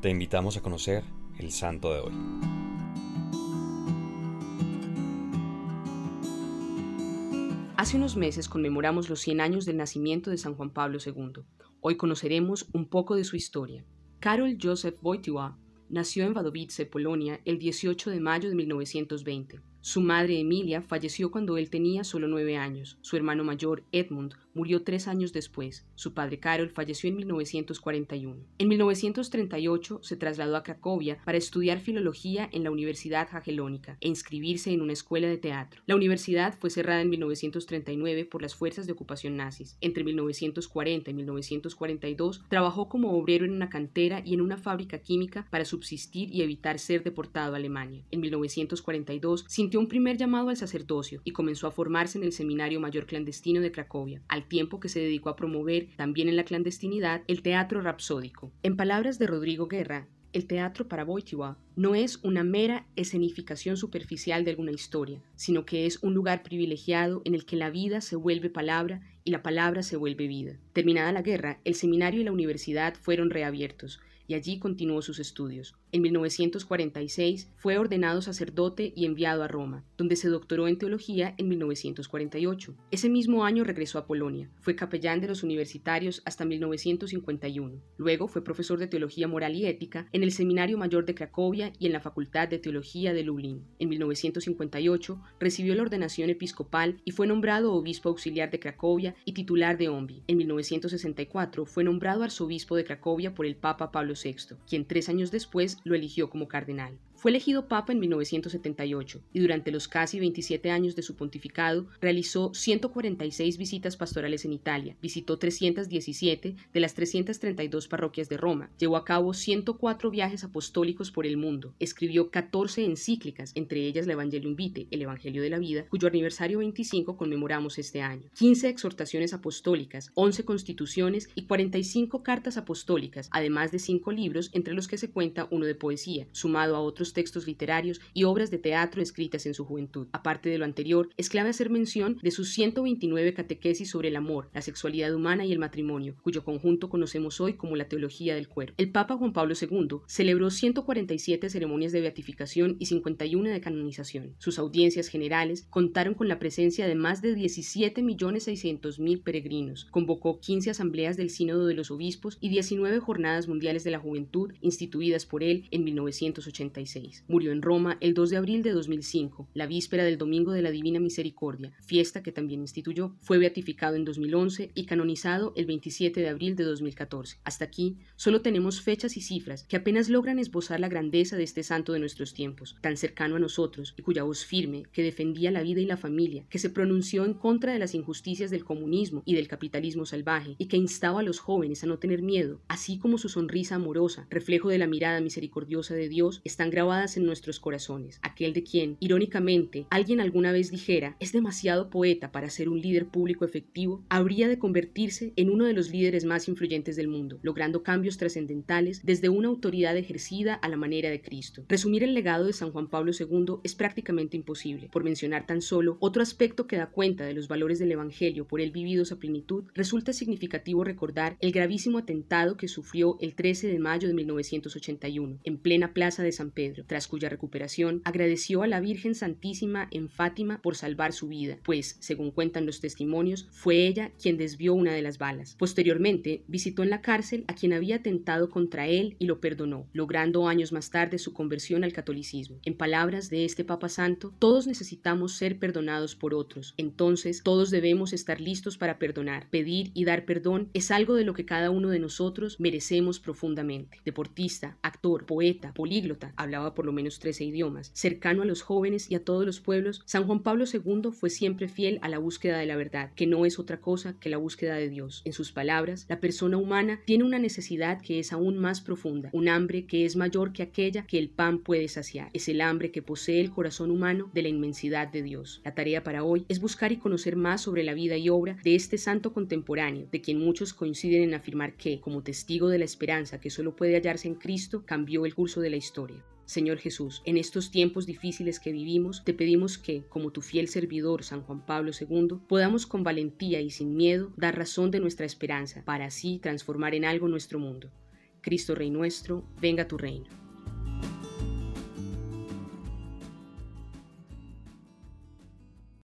Te invitamos a conocer el santo de hoy. Hace unos meses conmemoramos los 100 años del nacimiento de San Juan Pablo II. Hoy conoceremos un poco de su historia. Karol Joseph Wojtyła nació en Wadowice, Polonia, el 18 de mayo de 1920. Su madre Emilia falleció cuando él tenía solo nueve años. Su hermano mayor, Edmund, murió tres años después. Su padre Carol falleció en 1941. En 1938 se trasladó a Cracovia para estudiar filología en la Universidad Jagellónica e inscribirse en una escuela de teatro. La universidad fue cerrada en 1939 por las fuerzas de ocupación nazis. Entre 1940 y 1942 trabajó como obrero en una cantera y en una fábrica química para subsistir y evitar ser deportado a Alemania. En 1942, sin un primer llamado al sacerdocio y comenzó a formarse en el Seminario Mayor Clandestino de Cracovia, al tiempo que se dedicó a promover, también en la clandestinidad, el teatro rapsódico. En palabras de Rodrigo Guerra, el teatro para Wojtyła no es una mera escenificación superficial de alguna historia, sino que es un lugar privilegiado en el que la vida se vuelve palabra y la palabra se vuelve vida. Terminada la guerra, el seminario y la universidad fueron reabiertos, y allí continuó sus estudios. En 1946 fue ordenado sacerdote y enviado a Roma, donde se doctoró en teología en 1948. Ese mismo año regresó a Polonia, fue capellán de los universitarios hasta 1951. Luego fue profesor de teología moral y ética en el Seminario Mayor de Cracovia y en la Facultad de Teología de Lublin. En 1958 recibió la ordenación episcopal y fue nombrado obispo auxiliar de Cracovia y titular de Ombi. En 1964 fue nombrado arzobispo de Cracovia por el Papa Pablo VI, quien tres años después lo eligió como cardenal. Fue elegido papa en 1978 y durante los casi 27 años de su pontificado realizó 146 visitas pastorales en Italia, visitó 317 de las 332 parroquias de Roma, llevó a cabo 104 viajes apostólicos por el mundo, escribió 14 encíclicas, entre ellas la Evangelium Vitae, el Evangelio de la Vida, cuyo aniversario 25 conmemoramos este año, 15 exhortaciones apostólicas, 11 constituciones y 45 cartas apostólicas, además de 5 libros entre los que se cuenta uno de poesía, sumado a otros textos literarios y obras de teatro escritas en su juventud. Aparte de lo anterior, es clave hacer mención de sus 129 catequesis sobre el amor, la sexualidad humana y el matrimonio, cuyo conjunto conocemos hoy como la teología del cuerpo. El Papa Juan Pablo II celebró 147 ceremonias de beatificación y 51 de canonización. Sus audiencias generales contaron con la presencia de más de 17.600.000 peregrinos, convocó 15 asambleas del Sínodo de los Obispos y 19 jornadas mundiales de la juventud instituidas por él en 1986. Murió en Roma el 2 de abril de 2005, la víspera del Domingo de la Divina Misericordia, fiesta que también instituyó. Fue beatificado en 2011 y canonizado el 27 de abril de 2014. Hasta aquí solo tenemos fechas y cifras que apenas logran esbozar la grandeza de este santo de nuestros tiempos, tan cercano a nosotros y cuya voz firme, que defendía la vida y la familia, que se pronunció en contra de las injusticias del comunismo y del capitalismo salvaje y que instaba a los jóvenes a no tener miedo, así como su sonrisa amorosa, reflejo de la mirada misericordiosa de Dios, están grabadas en nuestros corazones, aquel de quien, irónicamente, alguien alguna vez dijera es demasiado poeta para ser un líder público efectivo, habría de convertirse en uno de los líderes más influyentes del mundo, logrando cambios trascendentales desde una autoridad ejercida a la manera de Cristo. Resumir el legado de San Juan Pablo II es prácticamente imposible, por mencionar tan solo otro aspecto que da cuenta de los valores del Evangelio por él vividos a plenitud, resulta significativo recordar el gravísimo atentado que sufrió el 13 de mayo de 1981 en plena plaza de San Pedro tras cuya recuperación agradeció a la Virgen Santísima en Fátima por salvar su vida, pues, según cuentan los testimonios, fue ella quien desvió una de las balas. Posteriormente, visitó en la cárcel a quien había atentado contra él y lo perdonó, logrando años más tarde su conversión al catolicismo. En palabras de este Papa Santo, todos necesitamos ser perdonados por otros, entonces todos debemos estar listos para perdonar. Pedir y dar perdón es algo de lo que cada uno de nosotros merecemos profundamente. Deportista, actor, poeta, políglota, por lo menos 13 idiomas, cercano a los jóvenes y a todos los pueblos, San Juan Pablo II fue siempre fiel a la búsqueda de la verdad, que no es otra cosa que la búsqueda de Dios. En sus palabras, la persona humana tiene una necesidad que es aún más profunda, un hambre que es mayor que aquella que el pan puede saciar. Es el hambre que posee el corazón humano de la inmensidad de Dios. La tarea para hoy es buscar y conocer más sobre la vida y obra de este santo contemporáneo, de quien muchos coinciden en afirmar que, como testigo de la esperanza que solo puede hallarse en Cristo, cambió el curso de la historia. Señor Jesús, en estos tiempos difíciles que vivimos, te pedimos que, como tu fiel servidor San Juan Pablo II, podamos con valentía y sin miedo dar razón de nuestra esperanza, para así transformar en algo nuestro mundo. Cristo Rey nuestro, venga tu reino.